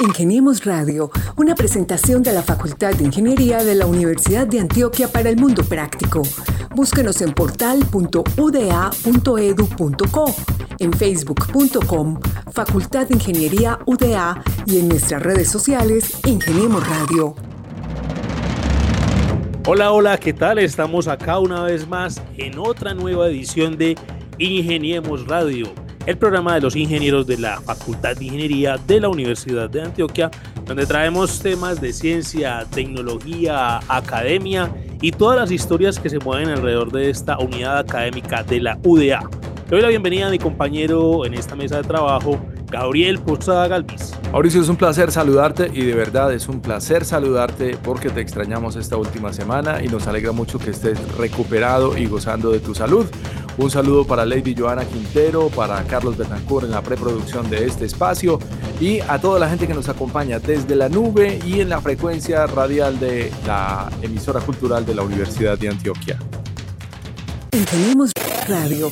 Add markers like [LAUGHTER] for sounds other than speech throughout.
Ingeniemos Radio, una presentación de la Facultad de Ingeniería de la Universidad de Antioquia para el Mundo Práctico. Búsquenos en portal.uda.edu.co, en facebook.com, Facultad de Ingeniería UDA y en nuestras redes sociales Ingeniemos Radio. Hola, hola, ¿qué tal? Estamos acá una vez más en otra nueva edición de Ingeniemos Radio el programa de los ingenieros de la Facultad de Ingeniería de la Universidad de Antioquia, donde traemos temas de ciencia, tecnología, academia y todas las historias que se mueven alrededor de esta unidad académica de la UDA. Le doy la bienvenida a mi compañero en esta mesa de trabajo, Gabriel Posada Galvis. Mauricio, es un placer saludarte y de verdad es un placer saludarte porque te extrañamos esta última semana y nos alegra mucho que estés recuperado y gozando de tu salud. Un saludo para Lady Joana Quintero, para Carlos Betancourt en la preproducción de este espacio y a toda la gente que nos acompaña desde la nube y en la frecuencia radial de la emisora cultural de la Universidad de Antioquia. Tenemos radio.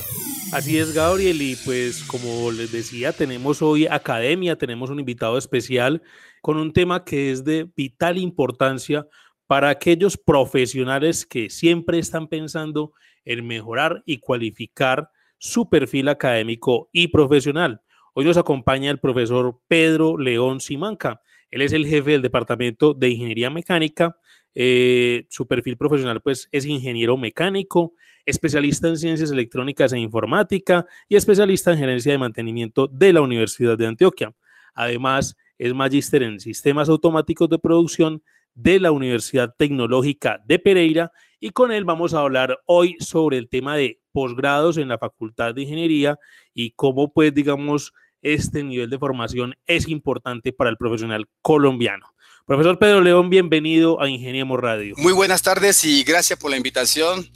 Así es, Gabriel, y pues como les decía, tenemos hoy academia, tenemos un invitado especial con un tema que es de vital importancia para aquellos profesionales que siempre están pensando en mejorar y cualificar su perfil académico y profesional. Hoy nos acompaña el profesor Pedro León Simanca. Él es el jefe del Departamento de Ingeniería Mecánica. Eh, su perfil profesional pues, es ingeniero mecánico, especialista en ciencias electrónicas e informática y especialista en gerencia de mantenimiento de la Universidad de Antioquia. Además, es magíster en sistemas automáticos de producción de la Universidad Tecnológica de Pereira y con él vamos a hablar hoy sobre el tema de posgrados en la Facultad de Ingeniería y cómo pues digamos este nivel de formación es importante para el profesional colombiano. Profesor Pedro León, bienvenido a Ingeniemos Radio. Muy buenas tardes y gracias por la invitación,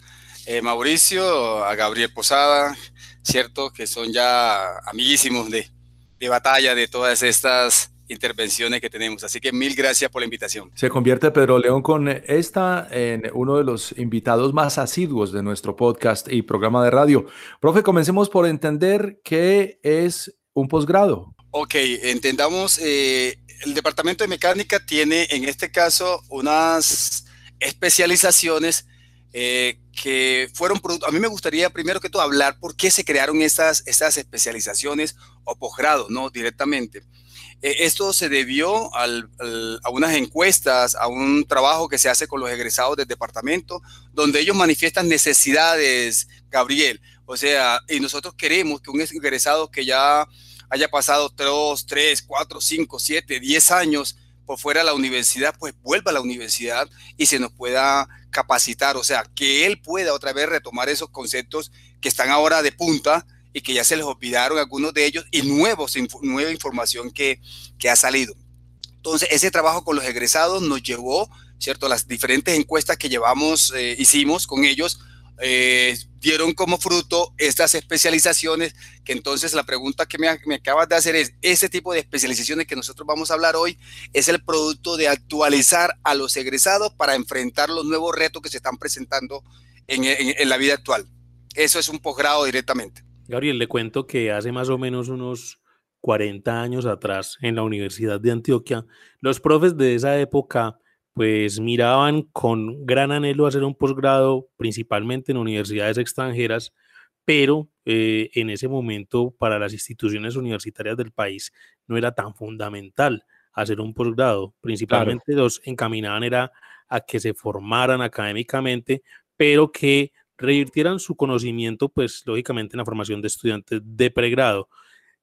eh, Mauricio, a Gabriel Posada, cierto que son ya amiguísimos de, de batalla de todas estas intervenciones que tenemos. Así que mil gracias por la invitación. Se convierte Pedro León con esta en uno de los invitados más asiduos de nuestro podcast y programa de radio. Profe, comencemos por entender qué es un posgrado. Ok, entendamos, eh, el Departamento de Mecánica tiene en este caso unas especializaciones eh, que fueron, a mí me gustaría primero que todo hablar por qué se crearon estas, estas especializaciones o posgrados, ¿no? Directamente. Eh, esto se debió a unas encuestas, a un trabajo que se hace con los egresados del departamento, donde ellos manifiestan necesidades, Gabriel. O sea, y nosotros queremos que un egresado que ya haya pasado 2, 3, 4, 5, 7, 10 años por fuera de la universidad, pues vuelva a la universidad y se nos pueda capacitar. O sea, que él pueda otra vez retomar esos conceptos que están ahora de punta y que ya se les olvidaron algunos de ellos y nuevos, nueva información que, que ha salido. Entonces, ese trabajo con los egresados nos llevó, ¿cierto? Las diferentes encuestas que llevamos, eh, hicimos con ellos, eh, dieron como fruto estas especializaciones, que entonces la pregunta que me, me, acabas de hacer es, ese tipo de especializaciones que nosotros vamos a hablar hoy es el producto de actualizar a los egresados para enfrentar los nuevos retos que se están presentando en, en la vida actual. Eso es un posgrado directamente. Gabriel, le cuento que hace más o menos unos 40 años atrás en la Universidad de Antioquia, los profes de esa época pues miraban con gran anhelo hacer un posgrado principalmente en universidades extranjeras, pero eh, en ese momento para las instituciones universitarias del país no era tan fundamental hacer un posgrado. Principalmente los encaminaban era a que se formaran académicamente, pero que revirtieran su conocimiento, pues lógicamente en la formación de estudiantes de pregrado.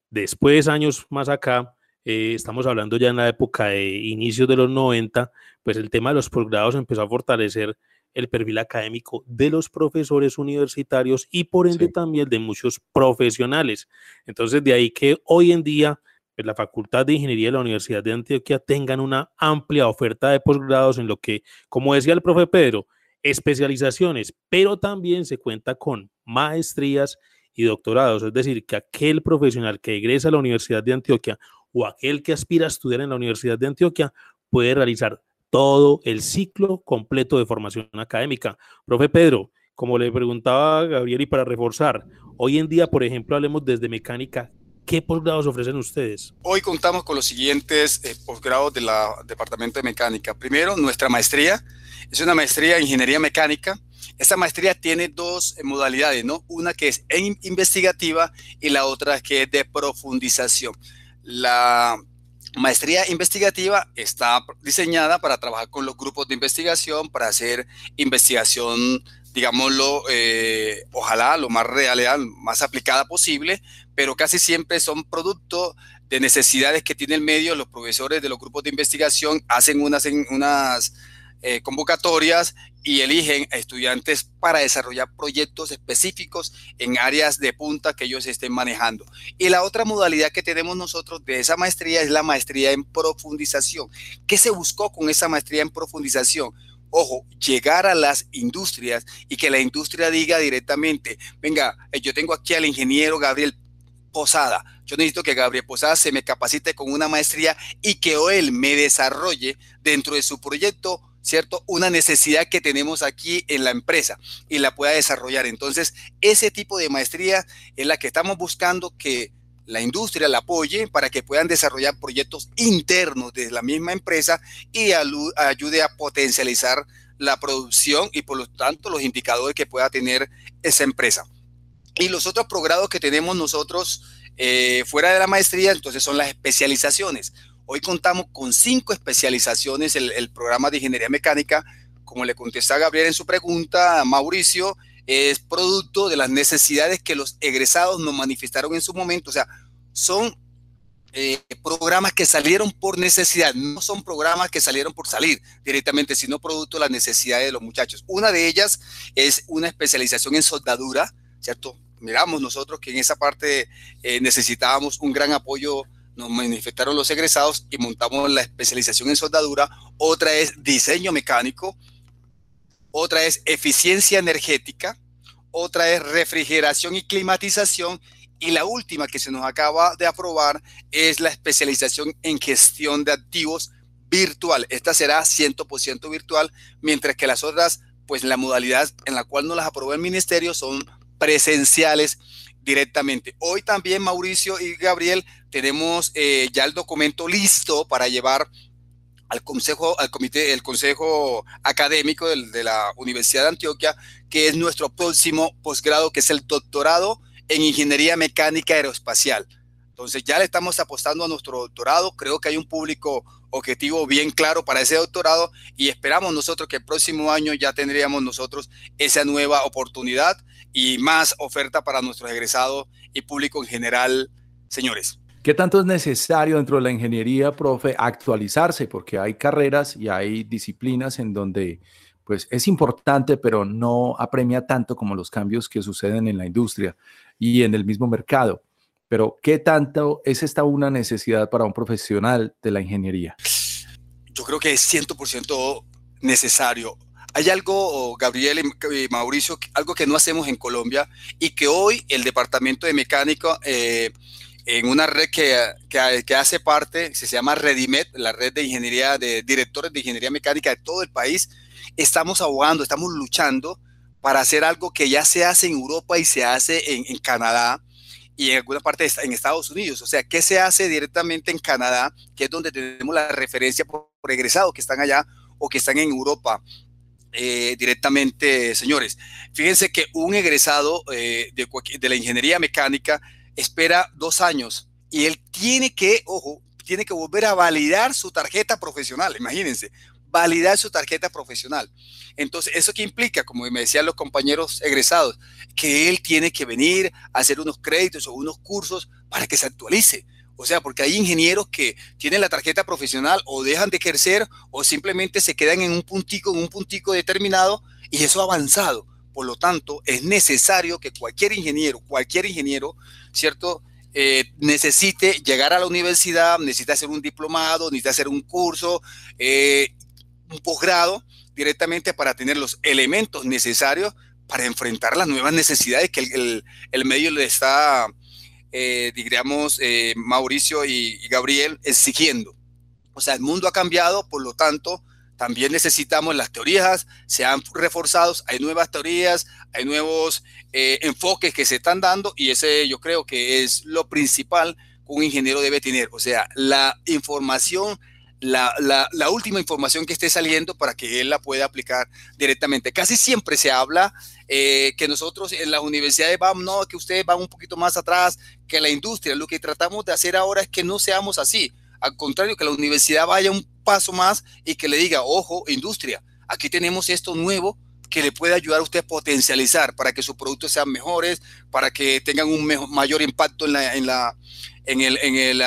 Después, años más acá, eh, estamos hablando ya en la época de inicios de los 90, pues el tema de los posgrados empezó a fortalecer el perfil académico de los profesores universitarios y por ende también de muchos profesionales. Entonces, de ahí que hoy en día pues, la Facultad de Ingeniería de la Universidad de Antioquia tengan una amplia oferta de posgrados en lo que, como decía el profe Pedro, especializaciones, pero también se cuenta con maestrías y doctorados, es decir, que aquel profesional que egresa a la Universidad de Antioquia o aquel que aspira a estudiar en la Universidad de Antioquia puede realizar todo el ciclo completo de formación académica. Profe Pedro, como le preguntaba Gabriel y para reforzar, hoy en día, por ejemplo, hablemos desde mecánica, ¿Qué posgrados ofrecen ustedes? Hoy contamos con los siguientes eh, posgrados del Departamento de Mecánica. Primero, nuestra maestría. Es una maestría en Ingeniería Mecánica. Esta maestría tiene dos eh, modalidades, ¿no? Una que es investigativa y la otra que es de profundización. La maestría investigativa está diseñada para trabajar con los grupos de investigación, para hacer investigación digámoslo, eh, ojalá lo más real, más aplicada posible, pero casi siempre son producto de necesidades que tiene el medio. Los profesores de los grupos de investigación hacen unas, unas eh, convocatorias y eligen estudiantes para desarrollar proyectos específicos en áreas de punta que ellos estén manejando. Y la otra modalidad que tenemos nosotros de esa maestría es la maestría en profundización. ¿Qué se buscó con esa maestría en profundización? ojo, llegar a las industrias y que la industria diga directamente, venga, eh, yo tengo aquí al ingeniero Gabriel Posada, yo necesito que Gabriel Posada se me capacite con una maestría y que él me desarrolle dentro de su proyecto, ¿cierto? Una necesidad que tenemos aquí en la empresa y la pueda desarrollar. Entonces, ese tipo de maestría es la que estamos buscando que la industria la apoye para que puedan desarrollar proyectos internos de la misma empresa y ayude a potencializar la producción y por lo tanto los indicadores que pueda tener esa empresa. Y los otros programas que tenemos nosotros eh, fuera de la maestría, entonces son las especializaciones. Hoy contamos con cinco especializaciones. El, programa de ingeniería mecánica, como le contesta Gabriel en su pregunta, Mauricio, es producto de las necesidades que los egresados nos manifestaron en su momento. O sea, son eh, programas que salieron por necesidad, no son programas que salieron por salir directamente, sino producto de las necesidades de los muchachos. Una de ellas es una especialización en soldadura, ¿cierto? Miramos nosotros que en esa parte eh, necesitábamos un gran apoyo, nos manifestaron los egresados y montamos la especialización en soldadura. Otra es diseño mecánico, otra es eficiencia energética, otra es refrigeración y climatización y la última que se nos acaba de aprobar es la especialización en gestión de activos virtual. Esta será 100% virtual, mientras que las otras, pues la modalidad en la cual nos las aprobó el ministerio son presenciales directamente. Hoy también Mauricio y Gabriel tenemos eh, ya el documento listo para llevar al consejo, al comité, el consejo académico de la Universidad de Antioquia, que es nuestro próximo posgrado, que es el doctorado en ingeniería mecánica aeroespacial. Entonces ya le estamos apostando a nuestro doctorado. Creo que hay un público objetivo bien claro para ese doctorado y esperamos nosotros que el próximo año ya tendríamos nosotros esa nueva oportunidad y más oferta para nuestros egresados y público en general, señores. ¿Qué tanto es necesario dentro de la ingeniería, profe, actualizarse? Porque hay carreras y hay disciplinas en donde pues es importante, pero no apremia tanto como los cambios que suceden en la industria y en el mismo mercado. Pero ¿qué tanto es esta una necesidad para un profesional de la ingeniería? Yo creo que es 100% necesario. Hay algo, Gabriel y Mauricio, algo que no hacemos en Colombia y que hoy el Departamento de Mecánico eh, en una red que, que, hace parte, se llama Redimet, la red de ingeniería, de directores de ingeniería mecánica de todo el país, estamos abogando, estamos luchando para hacer algo que ya se hace en Europa y se hace en, Canadá y en alguna parte en Estados Unidos. O sea, ¿qué se hace directamente en Canadá, que es donde tenemos la referencia por, egresados que están allá o que están en Europa? Eh, directamente, señores. Fíjense que un egresado eh, de, de la ingeniería mecánica espera dos años y él tiene que, ojo, tiene que volver a validar su tarjeta profesional, imagínense, validar su tarjeta profesional. Entonces, ¿eso qué implica? Como me decían los compañeros egresados, que él tiene que venir a hacer unos créditos o unos cursos para que se actualice. O sea, porque hay ingenieros que tienen la tarjeta profesional o dejan de ejercer o simplemente se quedan en un puntico, en un puntico determinado y eso ha avanzado. Por lo tanto, es necesario que cualquier ingeniero, cualquier ingeniero, ¿cierto? Eh, necesite llegar a la universidad, necesita hacer un diplomado, necesita hacer un curso, eh, un posgrado directamente para tener los elementos necesarios para enfrentar las nuevas necesidades que el, medio le está, eh, digamos, Mauricio y Gabriel exigiendo. O sea, el mundo ha cambiado, por lo tanto, también necesitamos las teorías, se han hay nuevas teorías, hay nuevos eh, enfoques que se están dando y ese yo creo que es lo principal que un ingeniero debe tener, o sea, la información, la, la, última información que esté saliendo para que él la pueda aplicar directamente. Casi siempre se habla eh, que nosotros en las universidades vamos, no, que ustedes van un poquito más atrás que la industria. Lo que tratamos de hacer ahora es que no seamos así. Al contrario, que la universidad vaya un paso más y que le diga, ojo, industria, aquí tenemos esto nuevo que le puede ayudar a usted a potencializar para que sus productos sean mejores, para que tengan un mayor impacto en, la, en, la, en, el, en, el,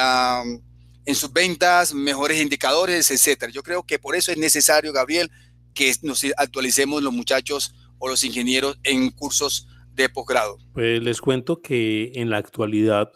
en sus ventas, mejores indicadores, etcétera. Yo creo que por eso es necesario, Gabriel, que nos actualicemos los muchachos o los ingenieros en cursos de posgrado. Pues les cuento que en la actualidad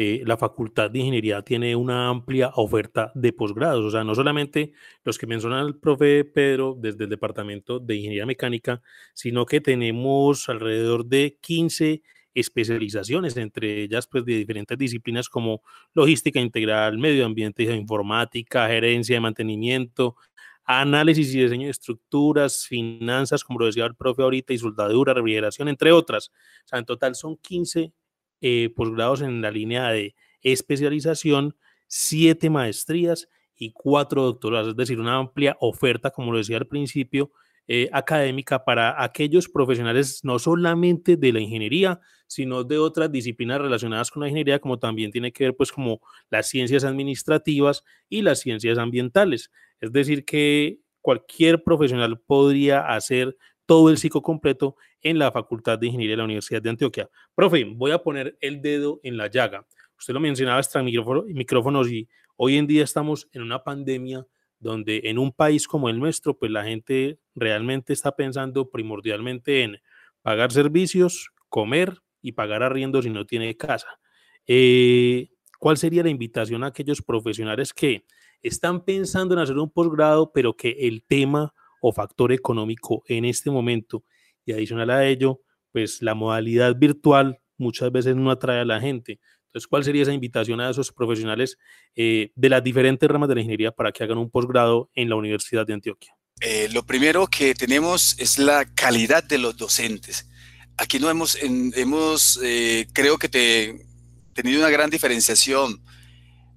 eh, la Facultad de Ingeniería tiene una amplia oferta de posgrados, o sea, no solamente los que menciona el profe Pedro desde el Departamento de Ingeniería Mecánica, sino que tenemos alrededor de 15 especializaciones, entre ellas pues de diferentes disciplinas como logística integral, medio ambiente, informática, gerencia de mantenimiento, análisis y diseño de estructuras, finanzas, como lo decía el profe ahorita, y soldadura, refrigeración, entre otras. O sea, en total son 15 eh, posgrados en la línea de especialización, siete maestrías y cuatro doctorados, es decir, una amplia oferta, como lo decía al principio, eh, académica para aquellos profesionales no solamente de la ingeniería, sino de otras disciplinas relacionadas con la ingeniería, como también tiene que ver pues como las ciencias administrativas y las ciencias ambientales. Es decir, que cualquier profesional podría hacer todo el ciclo completo en la Facultad de Ingeniería de la Universidad de Antioquia. Profe, voy a poner el dedo en la llaga. Usted lo mencionaba extra micrófonos y hoy en día estamos en una pandemia donde en un país como el nuestro, pues la gente realmente está pensando primordialmente en pagar servicios, comer y pagar arriendo si no tiene casa. Eh, ¿Cuál sería la invitación a aquellos profesionales que están pensando en hacer un posgrado, pero que el tema o factor económico en este momento. Y adicional a ello, pues la modalidad virtual muchas veces no atrae a la gente. Entonces, ¿cuál sería esa invitación a esos profesionales eh, de las diferentes ramas de la ingeniería para que hagan un posgrado en la Universidad de Antioquia? Eh, lo primero que tenemos es la calidad de los docentes. Aquí no hemos, hemos eh, creo que te, tenido una gran diferenciación.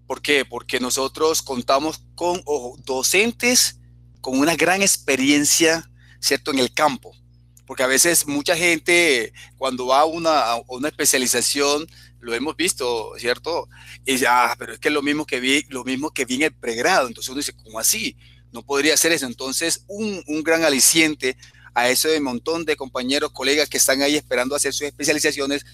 ¿Por qué? Porque nosotros contamos con docentes con una gran experiencia, ¿cierto?, en el campo. Porque a veces mucha gente cuando va a una, una especialización, lo hemos visto, ¿cierto? Y dice, ah, pero es que es lo mismo que vi, lo mismo que vi en el pregrado. Entonces uno dice, ¿cómo así? No podría ser eso. Entonces, un, un gran aliciente a ese montón de compañeros, colegas que están ahí esperando hacer sus especializaciones,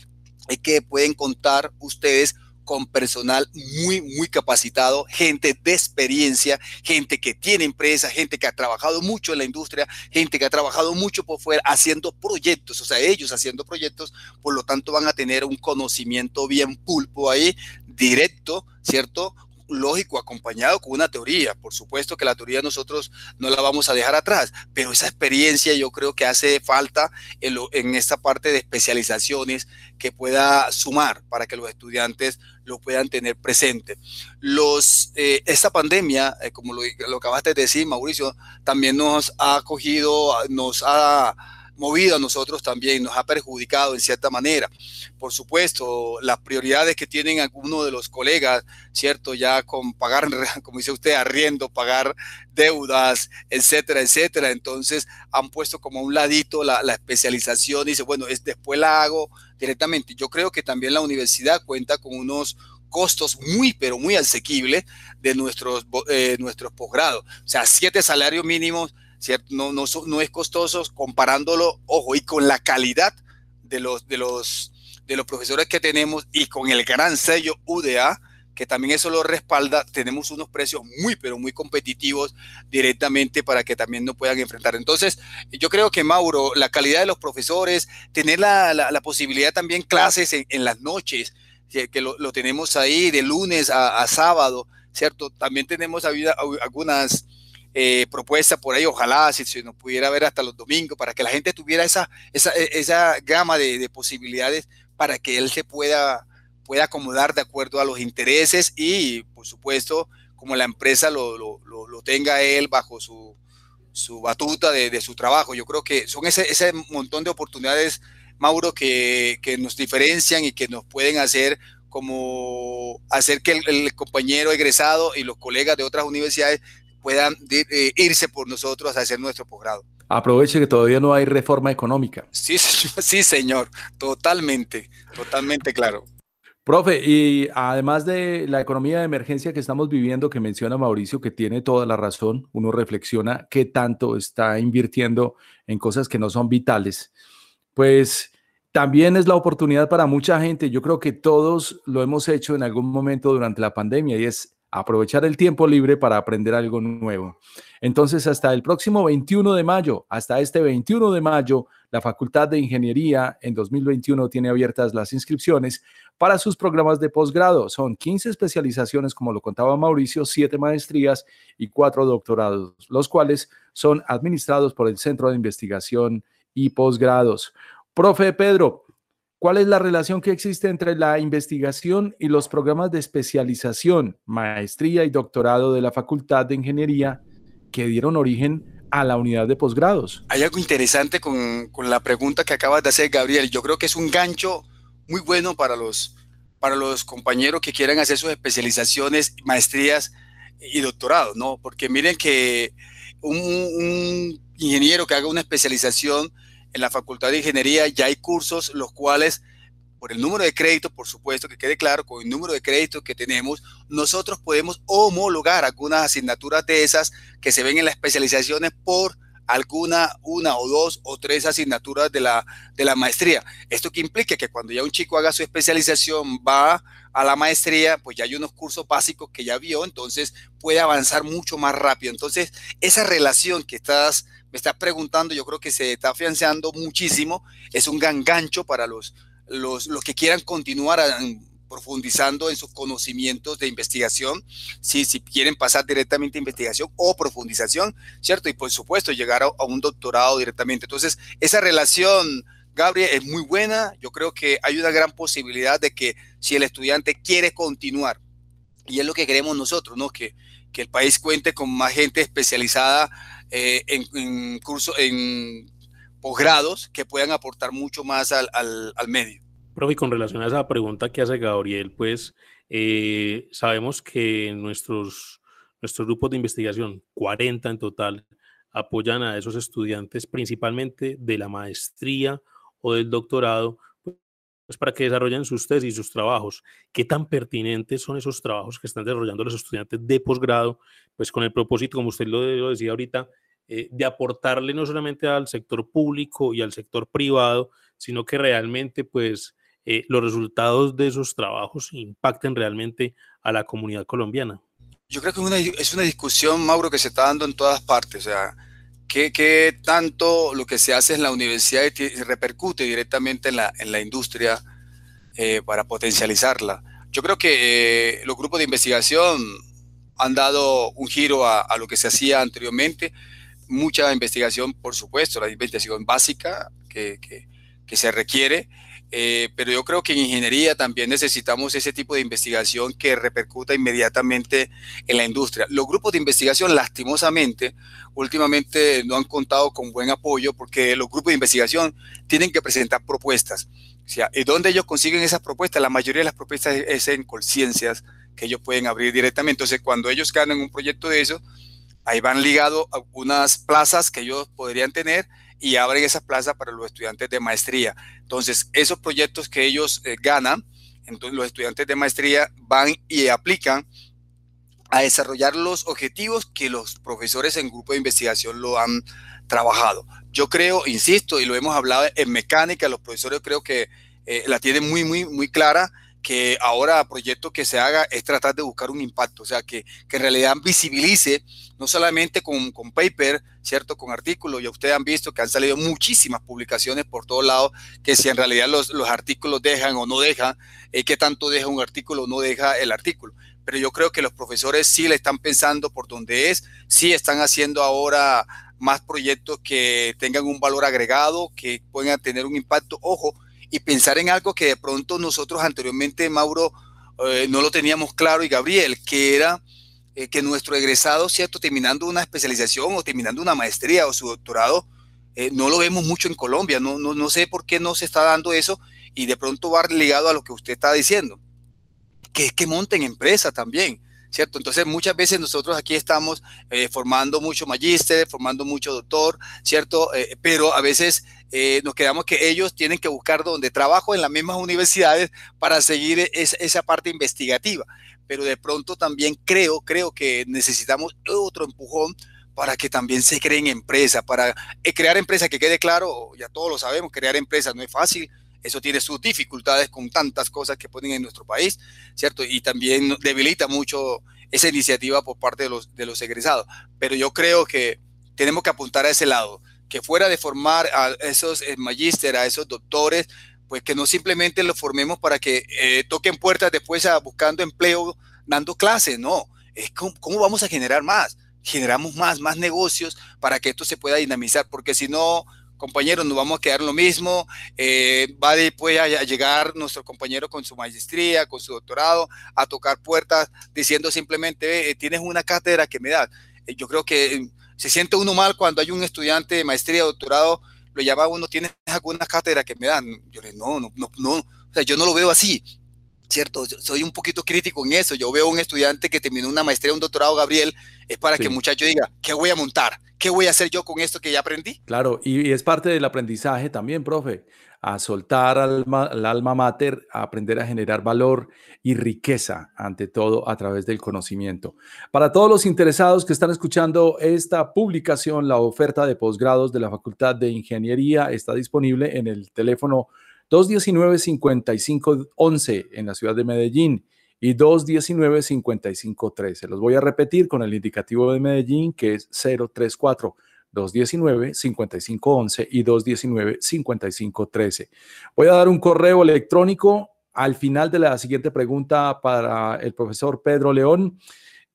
es que pueden contar ustedes con personal muy, muy capacitado, gente de experiencia, gente que tiene empresa, gente que ha trabajado mucho en la industria, gente que ha trabajado mucho por fuera haciendo proyectos, o sea, ellos haciendo proyectos, por lo tanto van a tener un conocimiento bien pulpo ahí, directo, ¿cierto? Lógico, acompañado con una teoría. Por supuesto que la teoría nosotros no la vamos a dejar atrás, pero esa experiencia yo creo que hace falta en, esta parte de especializaciones que pueda sumar para que los estudiantes lo puedan tener presente. Los, eh, esta pandemia, eh, como lo, lo acabaste de decir, Mauricio, también nos ha acogido, nos ha movido a nosotros también, nos ha perjudicado en cierta manera. Por supuesto, las prioridades que tienen algunos de los colegas, ¿cierto? Ya con pagar, [LAUGHS] como dice usted, arriendo, pagar deudas, etcétera, etcétera. Entonces han puesto como a un ladito la, especialización dice, bueno, es, después la hago directamente. Yo creo que también la universidad cuenta con unos costos muy, pero muy asequibles de nuestros, eh, nuestros posgrados. O sea, siete salarios mínimos No, no, es costoso comparándolo, ojo, y con la calidad de los, de, los, de los profesores que tenemos y con el gran sello UDA, que también eso lo respalda, tenemos unos precios muy, pero muy competitivos directamente para que también nos puedan enfrentar. Entonces, yo creo que Mauro, la calidad de los profesores, tener la, la, posibilidad también clases en, en las noches, que lo, lo, tenemos ahí de lunes a, a sábado, ¿cierto? También tenemos algunas eh, propuesta por ahí, ojalá si se nos pudiera ver hasta los domingos, para que la gente tuviera esa, esa, e, esa gama de, posibilidades para que él se pueda, pueda acomodar de acuerdo a los intereses y, por supuesto, como la empresa lo, lo, lo, tenga él bajo su, su batuta de, su trabajo. Yo creo que son ese, ese montón de oportunidades, Mauro, que, que, nos diferencian y que nos pueden hacer como hacer que el, compañero egresado y los colegas de otras universidades puedan irse por nosotros a hacer nuestro posgrado. Aproveche que todavía no hay reforma económica. Sí, sí, señor, totalmente, totalmente claro. Profe, y además de la economía de emergencia que estamos viviendo, que menciona Mauricio, que tiene toda la razón, uno reflexiona qué tanto está invirtiendo en cosas que no son vitales, pues también es la oportunidad para mucha gente. Yo creo que todos lo hemos hecho en algún momento durante la pandemia y es aprovechar el tiempo libre para aprender algo nuevo. Entonces, hasta el próximo 21 de mayo, hasta este 21 de mayo, la Facultad de Ingeniería en 2021 tiene abiertas las inscripciones para sus programas de posgrado. Son 15 especializaciones, como lo contaba Mauricio, 7 maestrías y 4 doctorados, los cuales son administrados por el Centro de Investigación y Posgrados. Profe Pedro, ¿Cuál es la relación que existe entre la investigación y los programas de especialización, maestría y doctorado de la Facultad de Ingeniería que dieron origen a la unidad de posgrados? Hay algo interesante con, la pregunta que acabas de hacer, Gabriel. Yo creo que es un gancho muy bueno para los, para los compañeros que quieran hacer sus especializaciones, maestrías y doctorados, ¿no? Porque miren que un, un ingeniero que haga una especialización en la Facultad de Ingeniería ya hay cursos los cuales, por el número de créditos, por supuesto, que quede claro, con el número de créditos que tenemos, nosotros podemos homologar algunas asignaturas de esas que se ven en las especializaciones por alguna, una o dos o tres asignaturas de la, de la maestría. Esto que implica que cuando ya un chico haga su especialización, va a la maestría, pues ya hay unos cursos básicos que ya vio, entonces puede avanzar mucho más rápido. Entonces, esa relación que estás me estás preguntando, yo creo que se está afianzando muchísimo. Es un gran gancho para los, los, los que quieran continuar profundizando en sus conocimientos de investigación, si, si quieren pasar directamente a investigación o profundización, ¿cierto? Y por supuesto llegar a, un doctorado directamente. Entonces, esa relación, Gabriel, es muy buena. Yo creo que hay una gran posibilidad de que si el estudiante quiere continuar, y es lo que queremos nosotros, ¿no? Que, que el país cuente con más gente especializada eh, en, en en posgrados que puedan aportar mucho más al, al, medio. Profe, con relación a esa pregunta que hace Gabriel, pues eh, sabemos que nuestros, nuestros grupos de investigación, 40 en total, apoyan a esos estudiantes principalmente de la maestría o del doctorado, pues para que desarrollen sus tesis y sus trabajos. ¿Qué tan pertinentes son esos trabajos que están desarrollando los estudiantes de posgrado? Pues con el propósito, como usted lo, decía ahorita, eh, de aportarle no solamente al sector público y al sector privado, sino que realmente pues eh, los resultados de esos trabajos impacten realmente a la comunidad colombiana. Yo creo que es una discusión, Mauro, que se está dando en todas partes. O sea, ¿Qué, tanto lo que se hace en la universidad repercute directamente en la, en la industria eh, para potencializarla? Yo creo que eh, los grupos de investigación han dado un giro a, lo que se hacía anteriormente. Mucha investigación, por supuesto, la investigación básica que, que se requiere, eh, pero yo creo que en ingeniería también necesitamos ese tipo de investigación que repercuta inmediatamente en la industria. Los grupos de investigación, lastimosamente, últimamente no han contado con buen apoyo porque los grupos de investigación tienen que presentar propuestas. ¿y dónde ellos consiguen esas propuestas? La mayoría de las propuestas es en conciencias que ellos pueden abrir directamente. Entonces, cuando ellos ganan un proyecto de eso, ahí van ligados a unas plazas que ellos podrían tener y abren esas plazas para los estudiantes de maestría. Entonces, esos proyectos que ellos eh, ganan, entonces los estudiantes de maestría van y aplican a desarrollar los objetivos que los profesores en grupo de investigación lo han trabajado. Yo creo, insisto, y lo hemos hablado en mecánica, los profesores creo que eh, la tienen muy, muy, muy clara que ahora proyecto que se haga es tratar de buscar un impacto, o sea, que, que en realidad visibilice, no solamente con, con, paper, ¿cierto? Con artículos, ya ustedes han visto que han salido muchísimas publicaciones por todos lados, que si en realidad los, los artículos dejan o no dejan, eh, qué tanto deja un artículo o no deja el artículo. Pero yo creo que los profesores sí le están pensando por donde es, sí están haciendo ahora más proyectos que tengan un valor agregado, que puedan tener un impacto. Ojo, y pensar en algo que de pronto nosotros anteriormente, Mauro, eh, no lo teníamos claro y Gabriel, que era eh, que nuestro egresado, ¿cierto? Terminando una especialización o terminando una maestría o su doctorado, eh, no lo vemos mucho en Colombia. No, no, no sé por qué no se está dando eso y de pronto va ligado a lo que usted está diciendo. Que es que monten empresa también. ¿cierto? Entonces muchas veces nosotros aquí estamos eh, formando mucho magíster, formando mucho doctor, ¿cierto? Pero a veces eh, nos quedamos que ellos tienen que buscar donde trabajo en las mismas universidades para seguir esa parte investigativa. Pero de pronto también creo, creo que necesitamos otro empujón para que también se creen empresas, para crear empresas, que quede claro, ya todos lo sabemos, crear empresas no es fácil, eso tiene sus dificultades con tantas cosas que ponen en nuestro país, ¿cierto? Y también debilita mucho esa iniciativa por parte de los, de los egresados. Pero yo creo que tenemos que apuntar a ese lado, que fuera de formar a esos eh, magíster, a esos doctores, pues que no simplemente los formemos para que eh, toquen puertas después a, buscando empleo, dando clases, no. Es cómo vamos a generar más. Generamos más, más negocios para que esto se pueda dinamizar, porque si no, compañeros, nos vamos a quedar lo mismo. Eh, va después a, llegar nuestro compañero con su maestría, con su doctorado, a tocar puertas diciendo simplemente, tienes una cátedra que me da. Eh, yo creo que eh, se siente uno mal cuando hay un estudiante de maestría, doctorado, lo llama uno, ¿tienes alguna cátedra que me dan? Yo le no, no, no, no, o sea, yo no lo veo así. ¿Cierto? soy un poquito crítico en eso. Yo veo un estudiante que terminó una maestría, un doctorado, Gabriel, es para que el muchacho diga, ¿qué voy a montar? ¿Qué voy a hacer yo con esto que ya aprendí? Claro, y, es parte del aprendizaje también, profe, a soltar al alma mater, a aprender a generar valor y riqueza, ante todo, a través del conocimiento. Para todos los interesados que están escuchando esta publicación, la oferta de posgrados de la Facultad de Ingeniería está disponible en el teléfono 219-5511 en la ciudad de Medellín y 219-5513. Los voy a repetir con el indicativo de Medellín que es 034. 219-5511 y 219-5513. Voy a dar un correo electrónico al final de la siguiente pregunta para el profesor Pedro León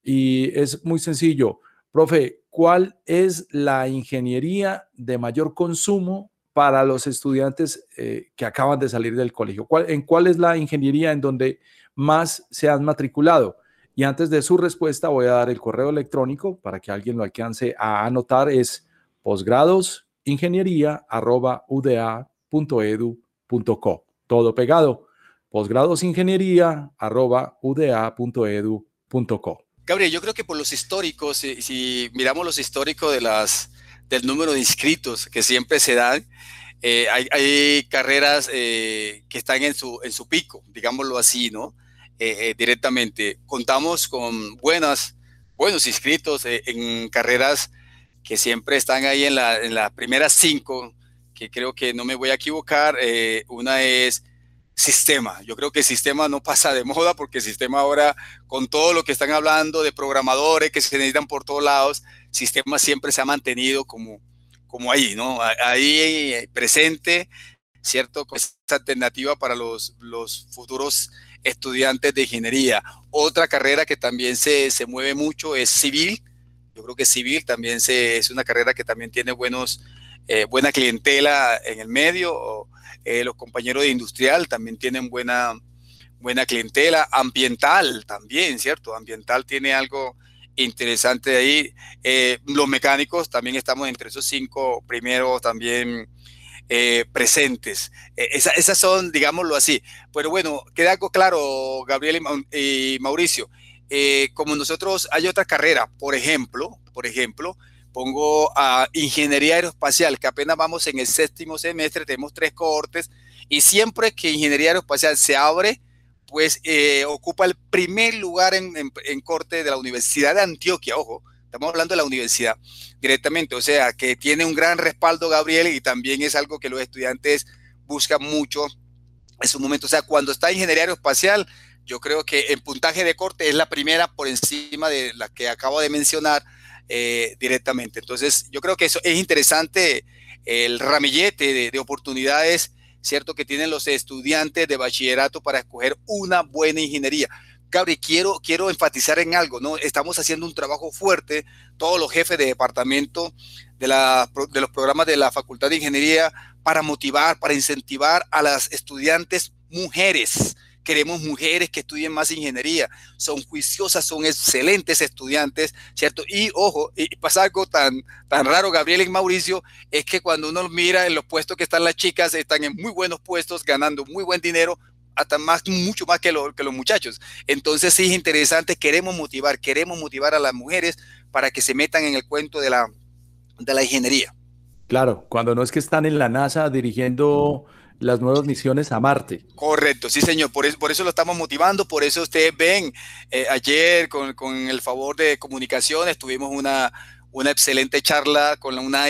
y es muy sencillo. Profe, ¿cuál es la ingeniería de mayor consumo para los estudiantes eh, que acaban de salir del colegio? ¿En cuál es la ingeniería en donde más se han matriculado? Y antes de su respuesta voy a dar el correo electrónico para que alguien lo alcance a anotar. Es posgradosingeniería.uda.edu.co. Todo pegado. posgradosingeniería.uda.edu.co. Gabriel, yo creo que por los históricos, si miramos los históricos de las del número de inscritos que siempre se dan. Eh, hay, carreras eh, que están en su, en su pico, digámoslo así, ¿no? Eh, directamente. Contamos con buenas, buenos inscritos en carreras que siempre están ahí en, la, en las primeras cinco, que creo que no me voy a equivocar. una es sistema. Yo creo que el sistema no pasa de moda porque el sistema ahora, con todo lo que están hablando de programadores que se necesitan por todos lados, sistema siempre se ha mantenido como, como ahí, ¿no? Ahí eh, presente, ¿cierto? Con esta alternativa para los, los futuros estudiantes de ingeniería. Otra carrera que también se, se mueve mucho es civil. Yo creo que civil también se, es una carrera que también tiene buenos, eh, buena clientela en el medio. Eh, los compañeros de industrial también tienen buena, buena clientela. Ambiental también, ¿cierto? Ambiental tiene algo interesante ahí. Eh, los mecánicos también estamos entre esos cinco primeros también eh, presentes. Eh, esas son, digámoslo así. Pero bueno, queda algo claro, Gabriel y, Mauricio. como nosotros hay otra carrera, por ejemplo, por ejemplo, pongo a ingeniería aeroespacial, que apenas vamos en el séptimo semestre, tenemos tres cohortes, y siempre que ingeniería aeroespacial se abre, pues eh, ocupa el primer lugar en, corte de la Universidad de Antioquia, ojo, estamos hablando de la universidad directamente, o sea, que tiene un gran respaldo Gabriel y también es algo que los estudiantes buscan mucho en su momento, o sea, cuando está ingeniería aeroespacial, yo creo que en puntaje de corte es la primera por encima de la que acabo de mencionar eh, directamente. Entonces, yo creo que eso es interesante, el ramillete de oportunidades ¿cierto? Que tienen los estudiantes de bachillerato para escoger una buena ingeniería. Gabriel, quiero, quiero enfatizar en algo, ¿no? Estamos haciendo un trabajo fuerte, todos los jefes de departamento de, la, de los programas de la Facultad de Ingeniería, para motivar, para incentivar a las estudiantes mujeres queremos mujeres que estudien más ingeniería, son juiciosas, son excelentes estudiantes, ¿cierto? Y ojo, y pasa algo tan, tan raro, Gabriel y Mauricio, es que cuando uno mira en los puestos que están las chicas, están en muy buenos puestos, ganando muy buen dinero, hasta más, mucho más que, que los muchachos. Entonces sí es interesante, queremos motivar, queremos motivar a las mujeres para que se metan en el cuento de la, de la ingeniería. Claro, cuando no es que están en la NASA dirigiendo las nuevas misiones a Marte. Correcto, sí señor, por eso, por eso lo estamos motivando, por eso ustedes ven, eh, ayer con, con, el favor de comunicaciones tuvimos una, una excelente charla con una,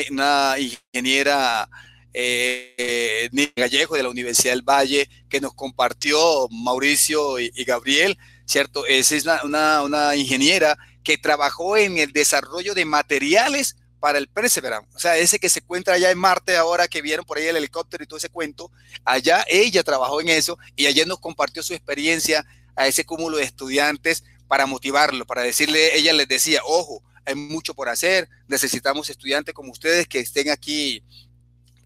ingeniera eh, Gallego de la Universidad del Valle, que nos compartió Mauricio y, Gabriel, ¿cierto? Esa es una, una, ingeniera que trabajó en el desarrollo de materiales para el Perseverance, o sea, ese que se encuentra allá en Marte ahora que vieron por ahí el helicóptero y todo ese cuento, allá ella trabajó en eso y ayer nos compartió su experiencia a ese cúmulo de estudiantes para motivarlo, para decirle, ella les decía, ojo, hay mucho por hacer, necesitamos estudiantes como ustedes que estén aquí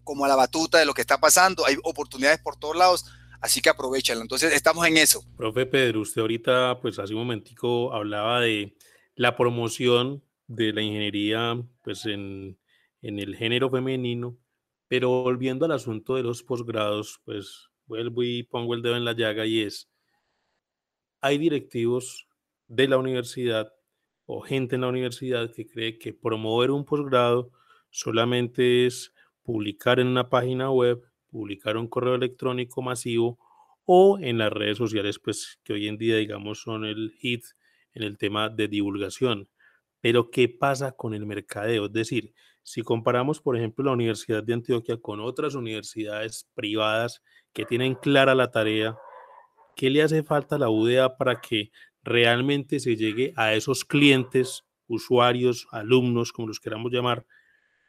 como a la batuta de lo que está pasando. Hay oportunidades por todos lados, así que aprovechenlo. Entonces, estamos en eso. Profe Pedro, usted ahorita, pues hace un momentico hablaba de la promoción de la ingeniería, pues en, en el género femenino, pero volviendo al asunto de los posgrados, pues vuelvo y pongo el dedo en la llaga y es, hay directivos de la universidad o gente en la universidad que cree que promover un posgrado solamente es publicar en una página web, publicar un correo electrónico masivo o en las redes sociales, pues que hoy en día, digamos, son el hit en el tema de divulgación. Pero, ¿qué pasa con el mercadeo? Es decir, si comparamos, por ejemplo, la Universidad de Antioquia con otras universidades privadas que tienen clara la tarea, ¿qué le hace falta a la UDA para que realmente se llegue a esos clientes, usuarios, alumnos, como los queramos llamar,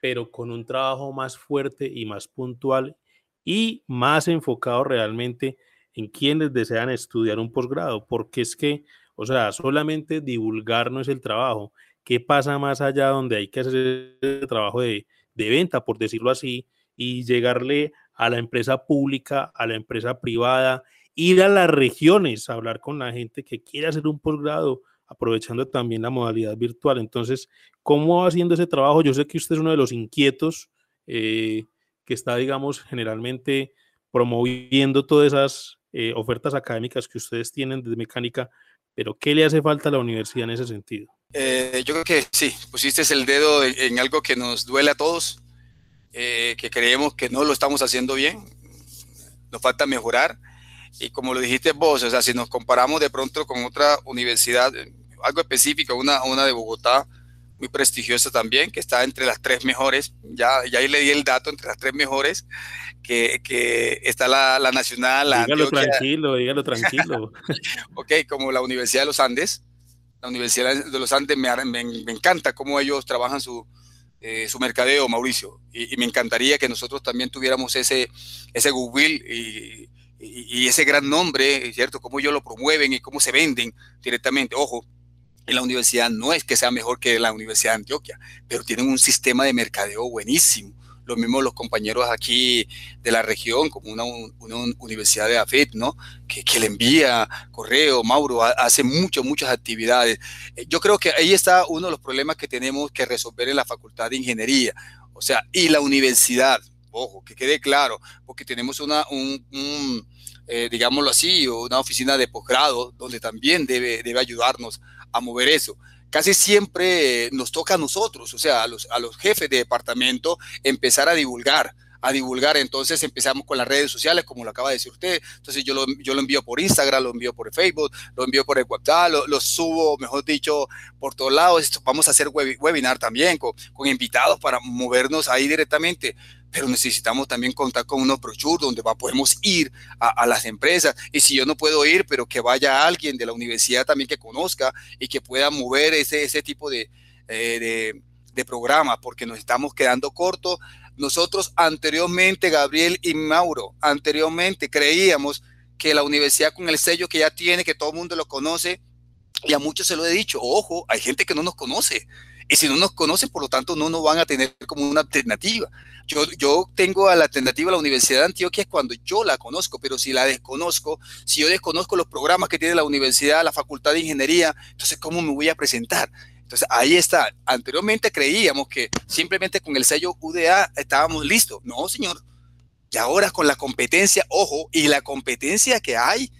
pero con un trabajo más fuerte y más puntual y más enfocado realmente en quienes desean estudiar un posgrado, porque es que, o sea, solamente divulgar no es el trabajo. ¿Qué pasa más allá donde hay que hacer el trabajo de, venta, por decirlo así, y llegarle a la empresa pública, a la empresa privada, ir a las regiones, a hablar con la gente que quiere hacer un posgrado, aprovechando también la modalidad virtual. Entonces, ¿cómo va haciendo ese trabajo? Yo sé que usted es uno de los inquietos eh, que está, digamos, generalmente promoviendo todas esas eh, ofertas académicas que ustedes tienen de mecánica, pero ¿qué le hace falta a la universidad en ese sentido? Eh, yo creo que sí, pusiste el dedo en, algo que nos duele a todos, que creemos que no lo estamos haciendo bien, nos falta mejorar. Y como lo dijiste vos, o sea, si nos comparamos de pronto con otra universidad, algo específico, una, una de Bogotá, muy prestigiosa también, que está entre las tres mejores, ya, ya ahí le di el dato, entre las tres mejores, que, que está la, la nacional. La dígalo tranquilo, dígalo tranquilo. [LAUGHS] ok, como la Universidad de los Andes, la Universidad de los Andes me, me, me encanta cómo ellos trabajan su, eh, su mercadeo, Mauricio, y, y, me encantaría que nosotros también tuviéramos ese, ese Google y, y, ese gran nombre, ¿cierto? Cómo ellos lo promueven y cómo se venden directamente. Ojo, en la universidad no es que sea mejor que la Universidad de Antioquia, pero tienen un sistema de mercadeo buenísimo. Lo mismo los compañeros aquí de la región, como una, universidad de AFET, ¿no? Que, que, le envía correo, Mauro, hace muchas, muchas actividades. Eh, yo creo que ahí está uno de los problemas que tenemos que resolver en la Facultad de Ingeniería. O sea, y la universidad, ojo, que quede claro, porque tenemos una, un, eh, digámoslo así, una oficina de posgrado donde también debe, debe ayudarnos a mover eso. Casi siempre nos toca a nosotros, o sea, a los, a los jefes de departamento, empezar a divulgar a divulgar. Entonces empezamos con las redes sociales, como lo acaba de decir usted. Entonces yo lo, yo lo envío por Instagram, lo envío por Facebook, lo envío por el WhatsApp, lo, subo, mejor dicho, por todos lados. vamos a hacer webinar también con, invitados para movernos ahí directamente pero necesitamos también contar con unos brochures donde podemos ir a, las empresas. Y si yo no puedo ir, pero que vaya alguien de la universidad también que conozca y que pueda mover ese, ese tipo de, eh, de, de programa, porque nos estamos quedando cortos. Nosotros anteriormente, Gabriel y Mauro, anteriormente creíamos que la universidad con el sello que ya tiene, que todo el mundo lo conoce, Y a muchos se lo he dicho, ojo, hay gente que no nos conoce. Y si no nos conocen, por lo tanto, no nos van a tener como una alternativa. Yo, yo tengo a la alternativa a la Universidad de Antioquia cuando yo la conozco, pero si la desconozco, si yo desconozco los programas que tiene la universidad, la Facultad de Ingeniería, entonces, ¿cómo me voy a presentar? Entonces, ahí está. Anteriormente creíamos que simplemente con el sello UDA estábamos listos. No, señor. Y ahora con la competencia, ojo, y la competencia que hay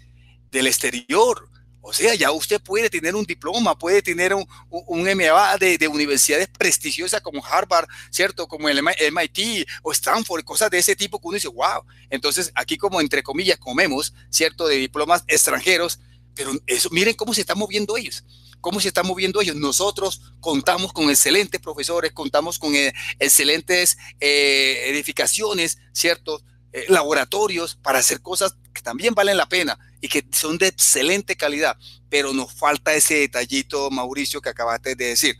del exterior, o sea, ya usted puede tener un diploma, puede tener un, un MBA de, universidades prestigiosas como Harvard, ¿cierto? Como el MIT o Stanford, cosas de ese tipo que uno dice, wow. Entonces, aquí como entre comillas comemos, ¿cierto? De diplomas extranjeros, pero eso, miren cómo se están moviendo ellos cómo se están moviendo ellos. Nosotros contamos con excelentes profesores, contamos con eh, excelentes eh, edificaciones, ¿cierto? Eh, laboratorios para hacer cosas que también valen la pena y que son de excelente calidad, pero nos falta ese detallito, Mauricio, que acabaste de decir.